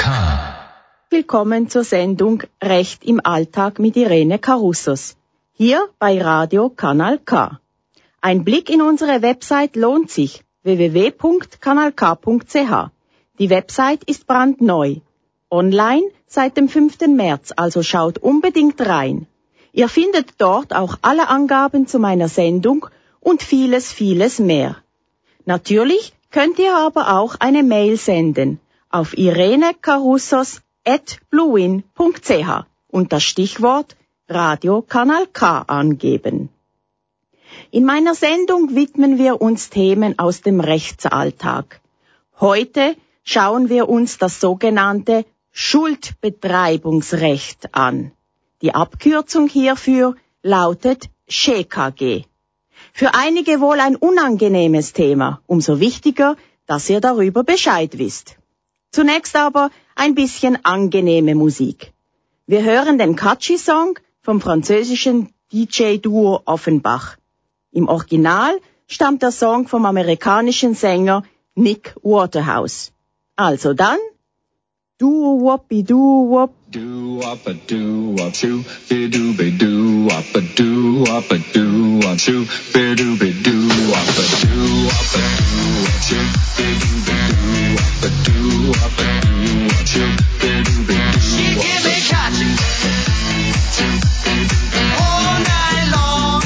K. Willkommen zur Sendung Recht im Alltag mit Irene Carussos. Hier bei Radio Kanal K. Ein Blick in unsere Website lohnt sich www.kanalk.ch. Die Website ist brandneu. Online seit dem 5. März, also schaut unbedingt rein. Ihr findet dort auch alle Angaben zu meiner Sendung und vieles, vieles mehr. Natürlich könnt ihr aber auch eine Mail senden auf irenecarussos.bluewin.ch und das Stichwort Radio Kanal K angeben. In meiner Sendung widmen wir uns Themen aus dem Rechtsalltag. Heute schauen wir uns das sogenannte Schuldbetreibungsrecht an. Die Abkürzung hierfür lautet SchKG. Für einige wohl ein unangenehmes Thema, umso wichtiger, dass ihr darüber Bescheid wisst. Zunächst aber ein bisschen angenehme Musik. Wir hören den Catchy-Song vom französischen DJ-Duo Offenbach. Im Original stammt der Song vom amerikanischen Sänger Nick Waterhouse. Also dann, du woppi du wop. Do wop a do wop shoo, be do be do wop a do wop a do wop shoo, be do be do wop a do wop a do wop shoo, be do be do wop a do wop a do wop shoo, be do be do She wop give me catching all night long.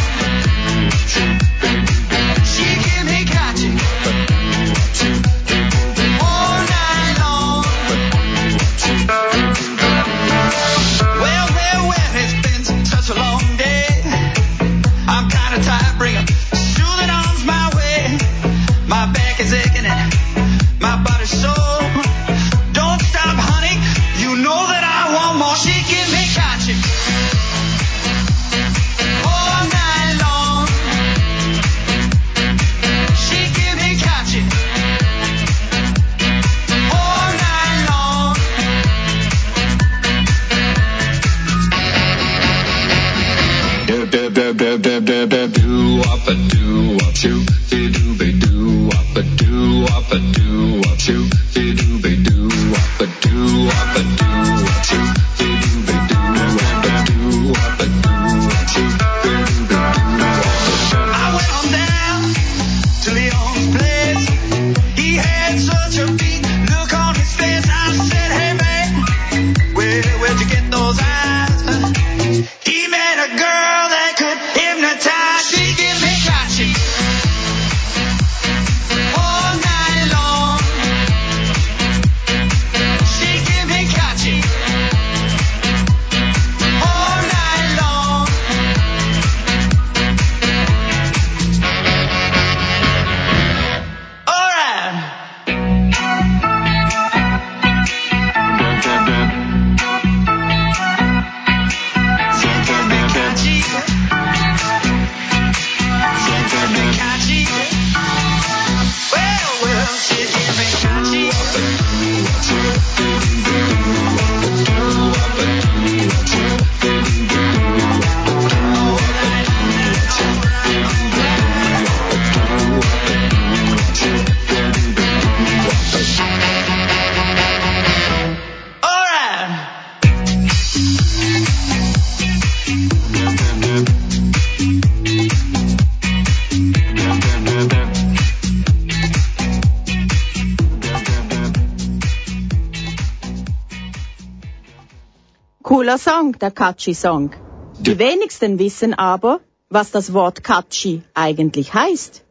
Cooler Song, der Catchy-Song. Die wenigsten wissen aber, was das Wort Catchy eigentlich heißt.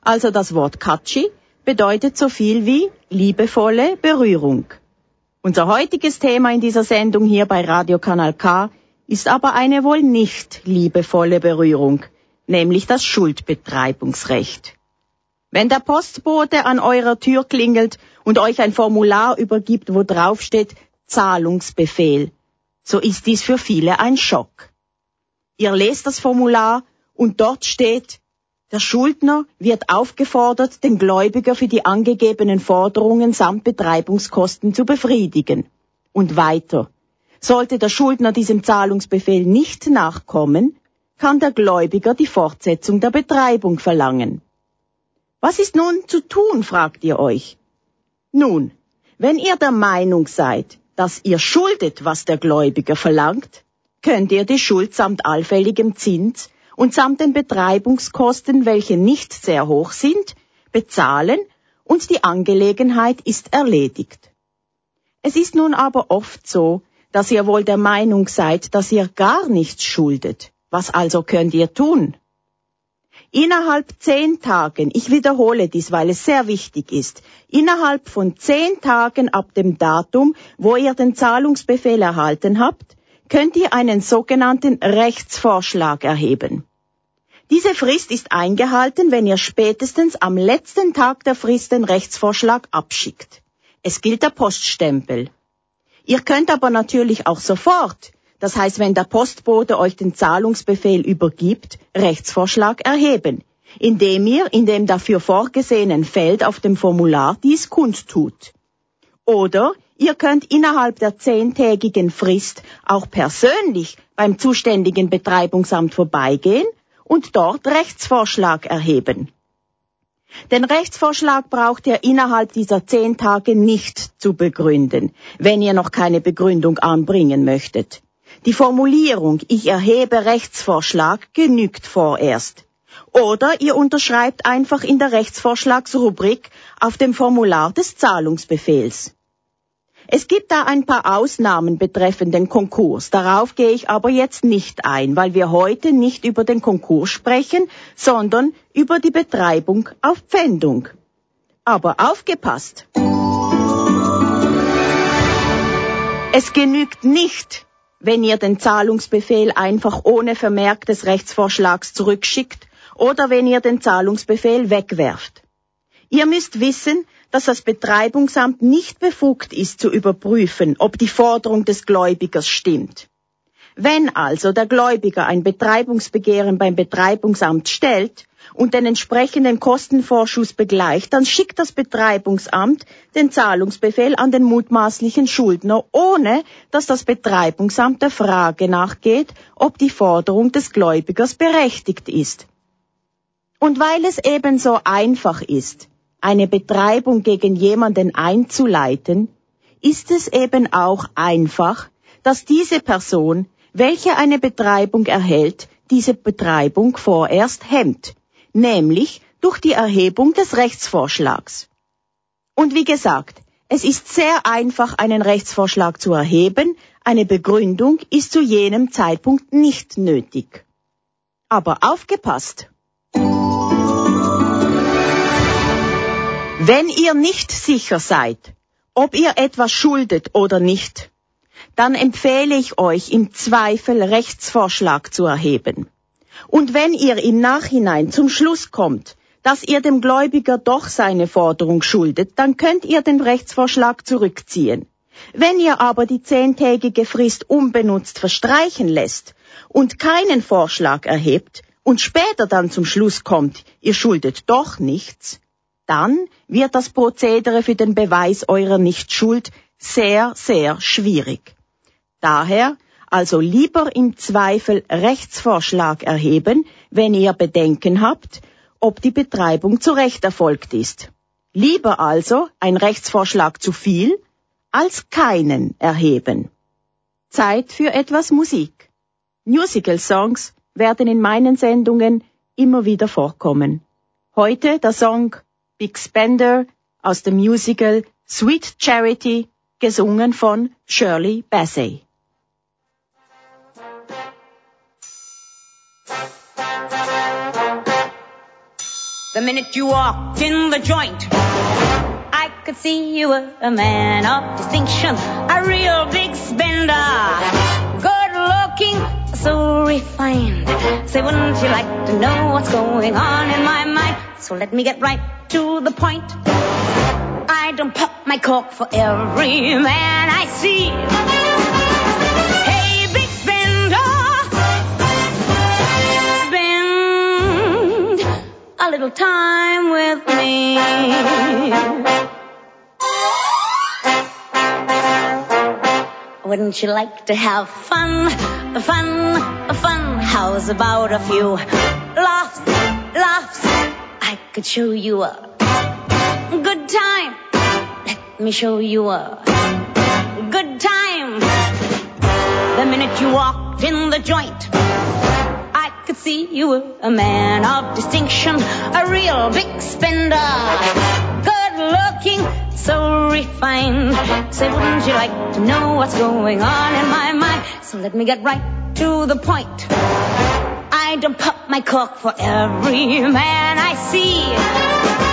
Also das Wort Catchy bedeutet so viel wie liebevolle Berührung. Unser heutiges Thema in dieser Sendung hier bei Radio Kanal K ist aber eine wohl nicht liebevolle Berührung, nämlich das Schuldbetreibungsrecht. Wenn der Postbote an eurer Tür klingelt und euch ein Formular übergibt, wo drauf steht Zahlungsbefehl, so ist dies für viele ein Schock. Ihr lest das Formular und dort steht, der Schuldner wird aufgefordert, den Gläubiger für die angegebenen Forderungen samt Betreibungskosten zu befriedigen. Und weiter. Sollte der Schuldner diesem Zahlungsbefehl nicht nachkommen, kann der Gläubiger die Fortsetzung der Betreibung verlangen. Was ist nun zu tun, fragt ihr euch. Nun, Wenn ihr der Meinung seid, dass ihr schuldet, was der Gläubiger verlangt, könnt ihr die Schuld samt allfälligem Zins und samt den Betreibungskosten, welche nicht sehr hoch sind, bezahlen und die Angelegenheit ist erledigt. Es ist nun aber oft so, dass ihr wohl der Meinung seid, dass ihr gar nichts schuldet. Was also könnt ihr tun? Innerhalb zehn Tagen, ich wiederhole dies, weil es sehr wichtig ist, innerhalb von zehn Tagen ab dem Datum, wo ihr den Zahlungsbefehl erhalten habt, könnt ihr einen sogenannten Rechtsvorschlag erheben. Diese Frist ist eingehalten, wenn ihr spätestens am letzten Tag der Frist den Rechtsvorschlag abschickt. Es gilt der Poststempel. Ihr könnt aber natürlich auch sofort, das heißt, wenn der Postbote euch den Zahlungsbefehl übergibt, Rechtsvorschlag erheben, indem ihr in dem dafür vorgesehenen Feld auf dem Formular dies kundtut. Oder ihr könnt innerhalb der zehntägigen Frist auch persönlich beim zuständigen Betreibungsamt vorbeigehen und dort Rechtsvorschlag erheben. Den Rechtsvorschlag braucht ihr innerhalb dieser zehn Tage nicht zu begründen, wenn ihr noch keine Begründung anbringen möchtet. Die Formulierung Ich erhebe Rechtsvorschlag genügt vorerst. Oder ihr unterschreibt einfach in der Rechtsvorschlagsrubrik auf dem Formular des Zahlungsbefehls. Es gibt da ein paar Ausnahmen betreffend den Konkurs. Darauf gehe ich aber jetzt nicht ein, weil wir heute nicht über den Konkurs sprechen, sondern über die Betreibung auf Pfändung. Aber aufgepasst! Es genügt nicht, wenn ihr den Zahlungsbefehl einfach ohne Vermerk des Rechtsvorschlags zurückschickt oder wenn ihr den Zahlungsbefehl wegwerft. Ihr müsst wissen, dass das Betreibungsamt nicht befugt ist zu überprüfen, ob die Forderung des Gläubigers stimmt. Wenn also der Gläubiger ein Betreibungsbegehren beim Betreibungsamt stellt und den entsprechenden Kostenvorschuss begleicht, dann schickt das Betreibungsamt den Zahlungsbefehl an den mutmaßlichen Schuldner, ohne dass das Betreibungsamt der Frage nachgeht, ob die Forderung des Gläubigers berechtigt ist. Und weil es ebenso einfach ist, eine Betreibung gegen jemanden einzuleiten, ist es eben auch einfach, dass diese Person, welche eine Betreibung erhält, diese Betreibung vorerst hemmt, nämlich durch die Erhebung des Rechtsvorschlags. Und wie gesagt, es ist sehr einfach, einen Rechtsvorschlag zu erheben, eine Begründung ist zu jenem Zeitpunkt nicht nötig. Aber aufgepasst! Wenn ihr nicht sicher seid, ob ihr etwas schuldet oder nicht, dann empfehle ich euch im Zweifel Rechtsvorschlag zu erheben. Und wenn ihr im Nachhinein zum Schluss kommt, dass ihr dem Gläubiger doch seine Forderung schuldet, dann könnt ihr den Rechtsvorschlag zurückziehen. Wenn ihr aber die zehntägige Frist unbenutzt verstreichen lässt und keinen Vorschlag erhebt und später dann zum Schluss kommt, ihr schuldet doch nichts, dann wird das Prozedere für den Beweis eurer Nichtschuld sehr, sehr schwierig. Daher also lieber im Zweifel Rechtsvorschlag erheben, wenn ihr Bedenken habt, ob die Betreibung zu Recht erfolgt ist. Lieber also ein Rechtsvorschlag zu viel, als keinen erheben. Zeit für etwas Musik. Musical Songs werden in meinen Sendungen immer wieder vorkommen. Heute der Song Big Spender aus dem Musical Sweet Charity, gesungen von Shirley Bassey. The minute you walked in the joint, I could see you were a man of distinction, a real big spender. Good looking, so refined. Say, wouldn't you like to know what's going on in my mind? So let me get right to the point. Don't pop my cork for every man I see. Hey, big spender, spend a little time with me. Wouldn't you like to have fun, fun, fun? How's about a few laughs, laughs? I could show you a good time. Let me show you a good time. The minute you walked in the joint, I could see you were a man of distinction, a real big spender. Good looking, so refined. Say, wouldn't you like to know what's going on in my mind? So let me get right to the point. I don't pop my cork for every man I see.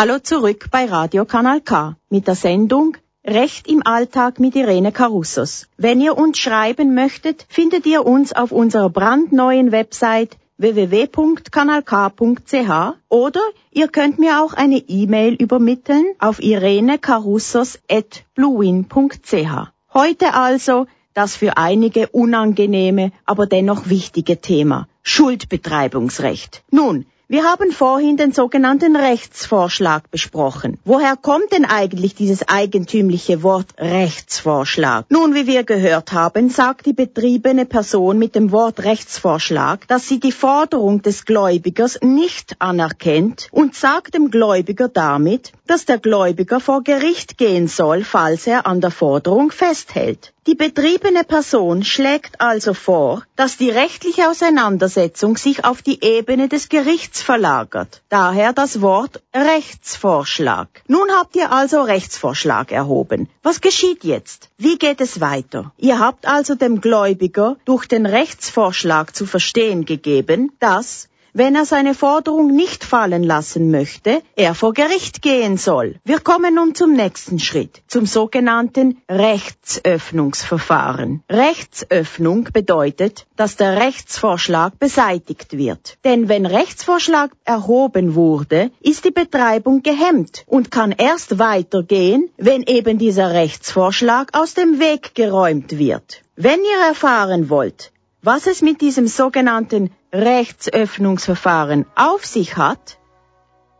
Hallo zurück bei Radio Kanal K mit der Sendung Recht im Alltag mit Irene Carussos. Wenn ihr uns schreiben möchtet, findet ihr uns auf unserer brandneuen Website www.kanalk.ch oder ihr könnt mir auch eine E-Mail übermitteln auf irenecarussos@bluewin.ch. Heute also das für einige unangenehme, aber dennoch wichtige Thema Schuldbetreibungsrecht. Nun, wir haben vorhin den sogenannten Rechtsvorschlag besprochen. Woher kommt denn eigentlich dieses eigentümliche Wort Rechtsvorschlag? Nun, wie wir gehört haben, sagt die betriebene Person mit dem Wort Rechtsvorschlag, dass sie die Forderung des Gläubigers nicht anerkennt und sagt dem Gläubiger damit, dass der Gläubiger vor Gericht gehen soll, falls er an der Forderung festhält. Die betriebene Person schlägt also vor, dass die rechtliche Auseinandersetzung sich auf die Ebene des Gerichts verlagert. Daher das Wort Rechtsvorschlag. Nun habt ihr also Rechtsvorschlag erhoben. Was geschieht jetzt? Wie geht es weiter? Ihr habt also dem Gläubiger durch den Rechtsvorschlag zu verstehen gegeben, dass wenn er seine Forderung nicht fallen lassen möchte, er vor Gericht gehen soll. Wir kommen nun zum nächsten Schritt, zum sogenannten Rechtsöffnungsverfahren. Rechtsöffnung bedeutet, dass der Rechtsvorschlag beseitigt wird. Denn wenn Rechtsvorschlag erhoben wurde, ist die Betreibung gehemmt und kann erst weitergehen, wenn eben dieser Rechtsvorschlag aus dem Weg geräumt wird. Wenn ihr erfahren wollt, was es mit diesem sogenannten Rechtsöffnungsverfahren auf sich hat,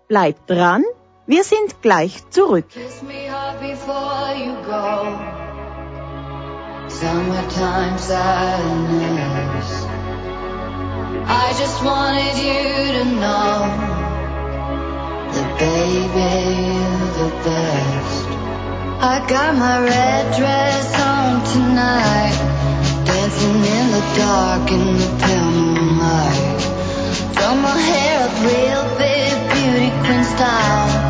bleibt dran, wir sind gleich zurück. I just wanted you to know that baby the best. I got my red dress on tonight, dancing in the dark in the pale moonlight. Done my hair up real big, beauty queen style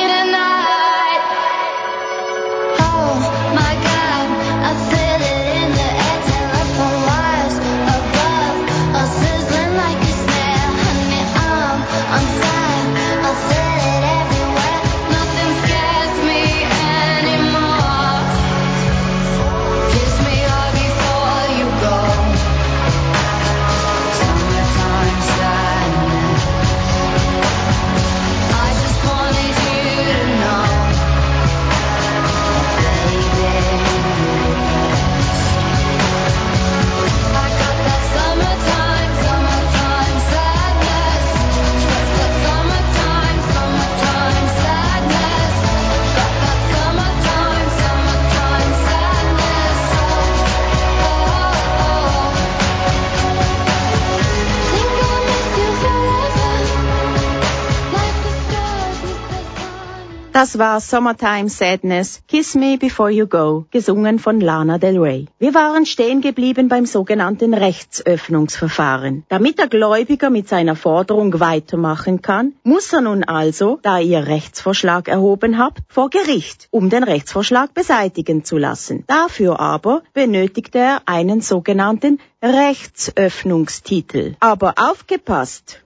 Das war Summertime Sadness, Kiss Me Before You Go, gesungen von Lana Del Rey. Wir waren stehen geblieben beim sogenannten Rechtsöffnungsverfahren. Damit der Gläubiger mit seiner Forderung weitermachen kann, muss er nun also, da ihr Rechtsvorschlag erhoben habt, vor Gericht, um den Rechtsvorschlag beseitigen zu lassen. Dafür aber benötigt er einen sogenannten Rechtsöffnungstitel. Aber aufgepasst!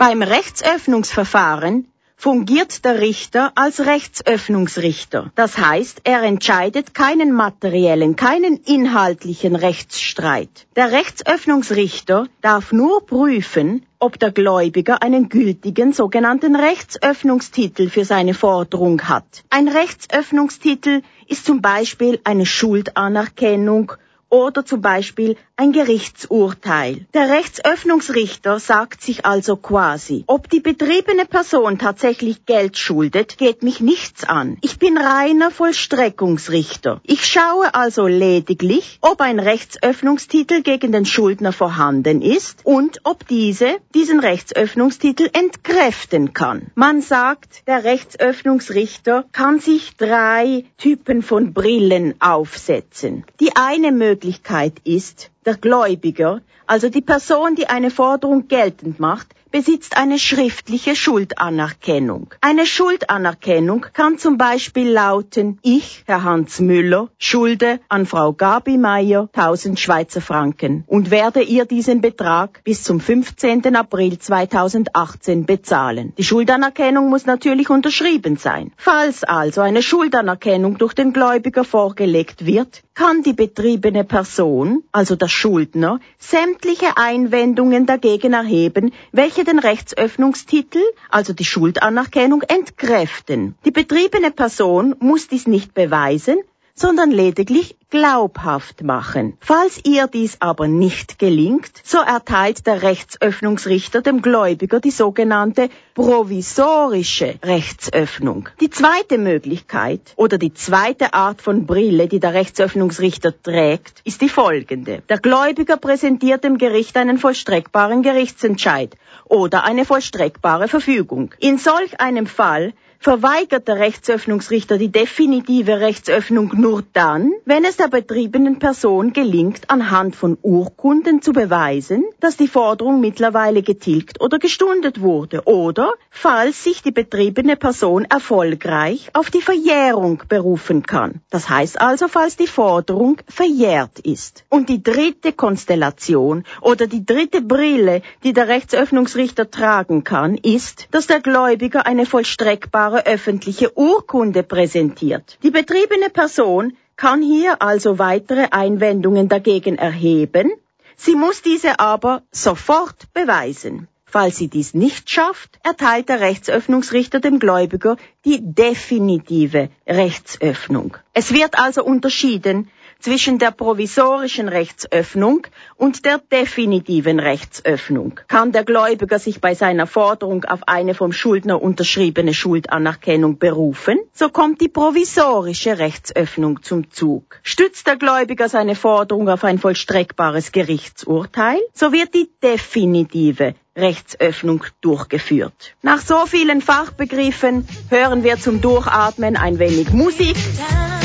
Beim Rechtsöffnungsverfahren fungiert der Richter als Rechtsöffnungsrichter. Das heißt, er entscheidet keinen materiellen, keinen inhaltlichen Rechtsstreit. Der Rechtsöffnungsrichter darf nur prüfen, ob der Gläubiger einen gültigen sogenannten Rechtsöffnungstitel für seine Forderung hat. Ein Rechtsöffnungstitel ist zum Beispiel eine Schuldanerkennung oder zum Beispiel ein Gerichtsurteil. Der Rechtsöffnungsrichter sagt sich also quasi, ob die betriebene Person tatsächlich Geld schuldet, geht mich nichts an. Ich bin reiner Vollstreckungsrichter. Ich schaue also lediglich, ob ein Rechtsöffnungstitel gegen den Schuldner vorhanden ist und ob diese diesen Rechtsöffnungstitel entkräften kann. Man sagt, der Rechtsöffnungsrichter kann sich drei Typen von Brillen aufsetzen. Die eine Möglichkeit ist, der Gläubiger, also die Person, die eine Forderung geltend macht, besitzt eine schriftliche Schuldanerkennung. Eine Schuldanerkennung kann zum Beispiel lauten, ich, Herr Hans Müller, schulde an Frau Gabi Meier 1000 Schweizer Franken und werde ihr diesen Betrag bis zum 15. April 2018 bezahlen. Die Schuldanerkennung muss natürlich unterschrieben sein. Falls also eine Schuldanerkennung durch den Gläubiger vorgelegt wird, kann die betriebene Person, also der Schuldner, sämtliche Einwendungen dagegen erheben, welche den Rechtsöffnungstitel, also die Schuldanerkennung, entkräften. Die betriebene Person muss dies nicht beweisen, sondern lediglich glaubhaft machen. Falls ihr dies aber nicht gelingt, so erteilt der Rechtsöffnungsrichter dem Gläubiger die sogenannte provisorische Rechtsöffnung. Die zweite Möglichkeit oder die zweite Art von Brille, die der Rechtsöffnungsrichter trägt, ist die folgende. Der Gläubiger präsentiert dem Gericht einen vollstreckbaren Gerichtsentscheid oder eine vollstreckbare Verfügung. In solch einem Fall verweigert der Rechtsöffnungsrichter die definitive Rechtsöffnung nur dann, wenn es der betriebenen Person gelingt, anhand von Urkunden zu beweisen, dass die Forderung mittlerweile getilgt oder gestundet wurde oder falls sich die betriebene Person erfolgreich auf die Verjährung berufen kann. Das heißt also, falls die Forderung verjährt ist. Und die dritte Konstellation oder die dritte Brille, die der Rechtsöffnungsrichter tragen kann, ist, dass der Gläubiger eine vollstreckbare öffentliche Urkunde präsentiert. Die betriebene Person kann hier also weitere Einwendungen dagegen erheben, sie muss diese aber sofort beweisen. Falls sie dies nicht schafft, erteilt der Rechtsöffnungsrichter dem Gläubiger die definitive Rechtsöffnung. Es wird also unterschieden zwischen der provisorischen Rechtsöffnung und der definitiven Rechtsöffnung. Kann der Gläubiger sich bei seiner Forderung auf eine vom Schuldner unterschriebene Schuldanerkennung berufen, so kommt die provisorische Rechtsöffnung zum Zug. Stützt der Gläubiger seine Forderung auf ein vollstreckbares Gerichtsurteil, so wird die definitive Rechtsöffnung durchgeführt. Nach so vielen Fachbegriffen hören wir zum Durchatmen ein wenig Musik.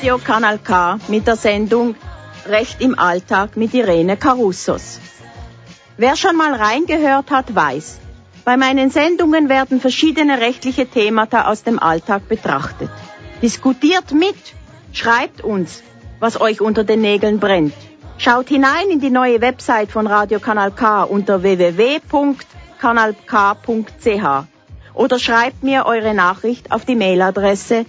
Radio Kanal K mit der Sendung Recht im Alltag mit Irene Carussos. Wer schon mal reingehört hat, weiß, bei meinen Sendungen werden verschiedene rechtliche Themata aus dem Alltag betrachtet. Diskutiert mit, schreibt uns, was euch unter den Nägeln brennt. Schaut hinein in die neue Website von Radio Kanal K unter www.kanalk.ch oder schreibt mir eure Nachricht auf die Mailadresse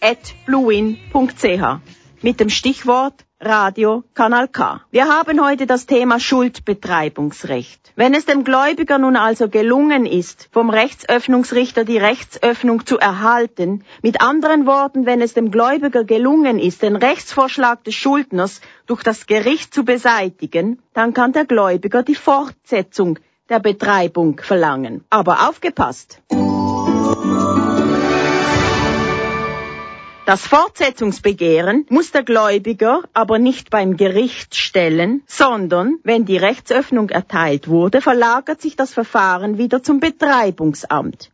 irenecarussos@bluewin.ch mit dem Stichwort Radio Kanal K. Wir haben heute das Thema Schuldbetreibungsrecht. Wenn es dem Gläubiger nun also gelungen ist, vom Rechtsöffnungsrichter die Rechtsöffnung zu erhalten, mit anderen Worten, wenn es dem Gläubiger gelungen ist, den Rechtsvorschlag des Schuldners durch das Gericht zu beseitigen, dann kann der Gläubiger die Fortsetzung der Betreibung verlangen. Aber aufgepasst! Das Fortsetzungsbegehren muss der Gläubiger aber nicht beim Gericht stellen, sondern wenn die Rechtsöffnung erteilt wurde, verlagert sich das Verfahren wieder zum Betreibungsamt.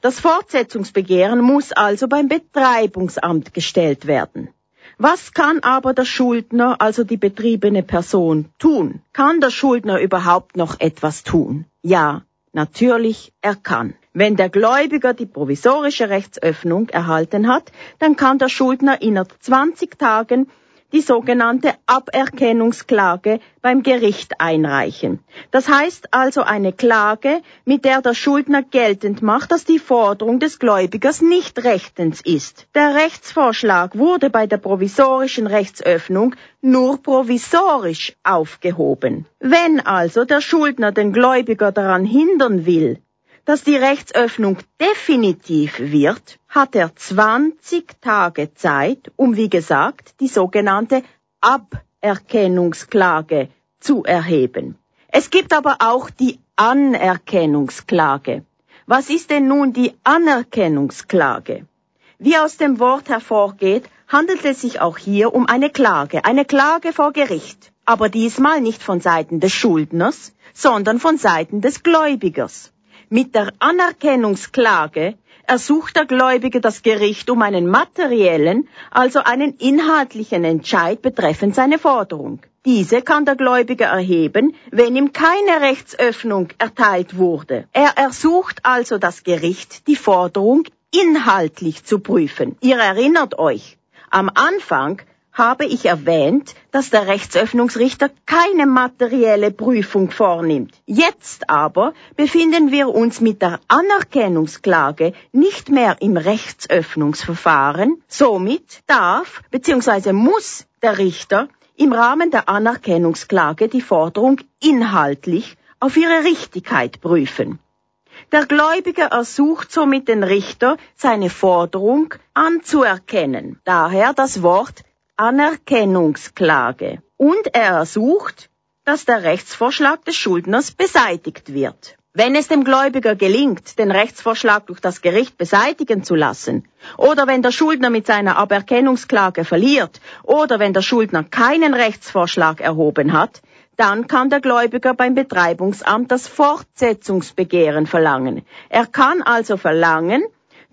Das Fortsetzungsbegehren muss also beim Betreibungsamt gestellt werden. Was kann aber der Schuldner, also die betriebene Person, tun? Kann der Schuldner überhaupt noch etwas tun? Ja, natürlich, er kann. Wenn der Gläubiger die provisorische Rechtsöffnung erhalten hat, dann kann der Schuldner innerhalb 20 Tagen die sogenannte Aberkennungsklage beim Gericht einreichen. Das heißt also eine Klage, mit der der Schuldner geltend macht, dass die Forderung des Gläubigers nicht rechtens ist. Der Rechtsvorschlag wurde bei der provisorischen Rechtsöffnung nur provisorisch aufgehoben. Wenn also der Schuldner den Gläubiger daran hindern will, dass die Rechtsöffnung definitiv wird, hat er 20 Tage Zeit, um wie gesagt die sogenannte Aberkennungsklage zu erheben. Es gibt aber auch die Anerkennungsklage. Was ist denn nun die Anerkennungsklage? Wie aus dem Wort hervorgeht, handelt es sich auch hier um eine Klage, eine Klage vor Gericht, aber diesmal nicht von Seiten des Schuldners, sondern von Seiten des Gläubigers. Mit der Anerkennungsklage ersucht der Gläubige das Gericht um einen materiellen, also einen inhaltlichen Entscheid betreffend seine Forderung. Diese kann der Gläubige erheben, wenn ihm keine Rechtsöffnung erteilt wurde. Er ersucht also das Gericht, die Forderung inhaltlich zu prüfen. Ihr erinnert euch, am Anfang habe ich erwähnt, dass der Rechtsöffnungsrichter keine materielle Prüfung vornimmt. Jetzt aber befinden wir uns mit der Anerkennungsklage nicht mehr im Rechtsöffnungsverfahren. Somit darf bzw. muss der Richter im Rahmen der Anerkennungsklage die Forderung inhaltlich auf ihre Richtigkeit prüfen. Der Gläubige ersucht somit den Richter, seine Forderung anzuerkennen. Daher das Wort Anerkennungsklage und er ersucht, dass der Rechtsvorschlag des Schuldners beseitigt wird. Wenn es dem Gläubiger gelingt, den Rechtsvorschlag durch das Gericht beseitigen zu lassen, oder wenn der Schuldner mit seiner Aberkennungsklage verliert, oder wenn der Schuldner keinen Rechtsvorschlag erhoben hat, dann kann der Gläubiger beim Betreibungsamt das Fortsetzungsbegehren verlangen. Er kann also verlangen,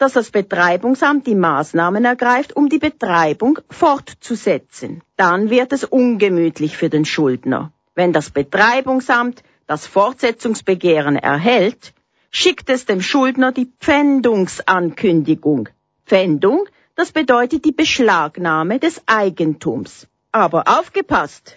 dass das Betreibungsamt die Maßnahmen ergreift, um die Betreibung fortzusetzen. Dann wird es ungemütlich für den Schuldner. Wenn das Betreibungsamt das Fortsetzungsbegehren erhält, schickt es dem Schuldner die Pfändungsankündigung. Pfändung, das bedeutet die Beschlagnahme des Eigentums. Aber aufgepasst!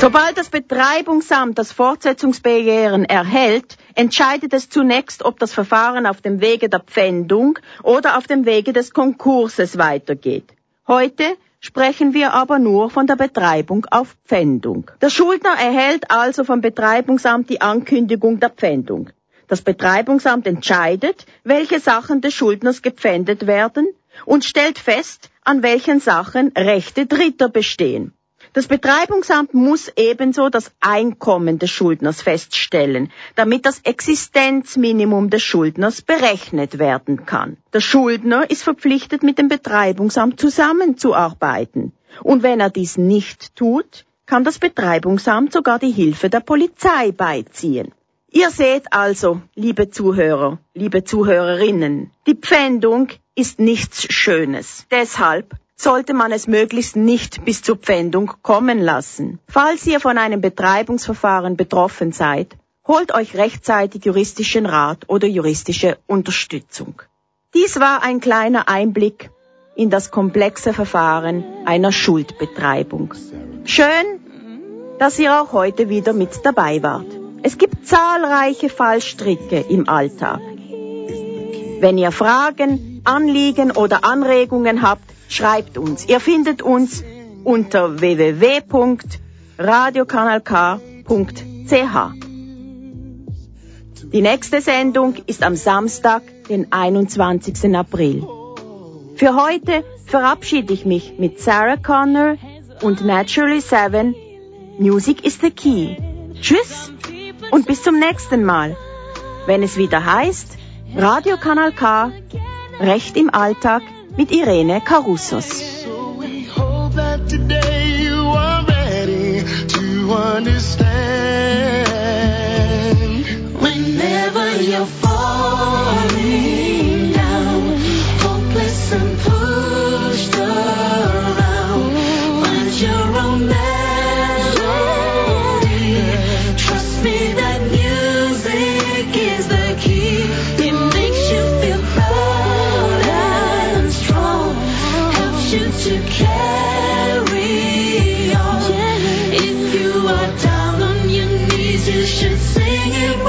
Sobald das Betreibungsamt das Fortsetzungsbegehren erhält, entscheidet es zunächst, ob das Verfahren auf dem Wege der Pfändung oder auf dem Wege des Konkurses weitergeht. Heute sprechen wir aber nur von der Betreibung auf Pfändung. Der Schuldner erhält also vom Betreibungsamt die Ankündigung der Pfändung. Das Betreibungsamt entscheidet, welche Sachen des Schuldners gepfändet werden und stellt fest, an welchen Sachen Rechte Dritter bestehen. Das Betreibungsamt muss ebenso das Einkommen des Schuldners feststellen, damit das Existenzminimum des Schuldners berechnet werden kann. Der Schuldner ist verpflichtet, mit dem Betreibungsamt zusammenzuarbeiten. Und wenn er dies nicht tut, kann das Betreibungsamt sogar die Hilfe der Polizei beiziehen. Ihr seht also, liebe Zuhörer, liebe Zuhörerinnen, die Pfändung ist nichts Schönes. Deshalb sollte man es möglichst nicht bis zur Pfändung kommen lassen. Falls ihr von einem Betreibungsverfahren betroffen seid, holt euch rechtzeitig juristischen Rat oder juristische Unterstützung. Dies war ein kleiner Einblick in das komplexe Verfahren einer Schuldbetreibung. Schön, dass ihr auch heute wieder mit dabei wart. Es gibt zahlreiche Fallstricke im Alltag. Wenn ihr Fragen, Anliegen oder Anregungen habt, schreibt uns. Ihr findet uns unter www.radiokanalk.ch. Die nächste Sendung ist am Samstag, den 21. April. Für heute verabschiede ich mich mit Sarah Connor und Naturally Seven. Music is the key. Tschüss und bis zum nächsten Mal, wenn es wieder heißt Radio Kanal K, Recht im Alltag mit Irene Carussos. So singing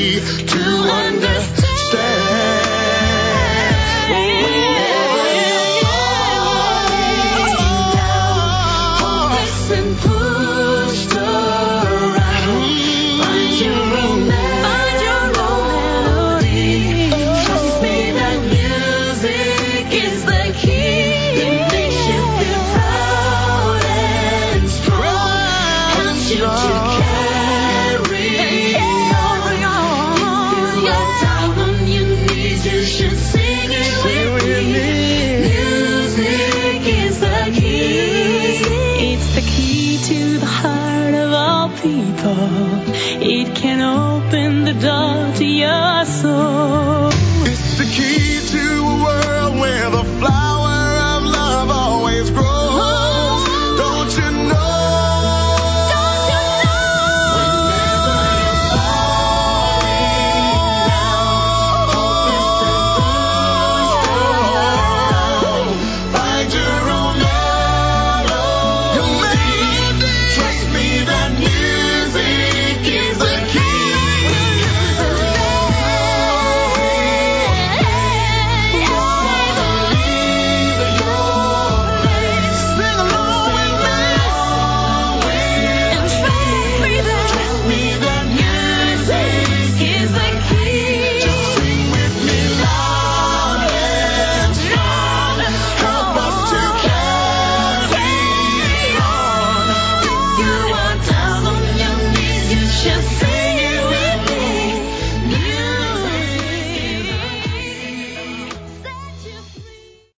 to understand.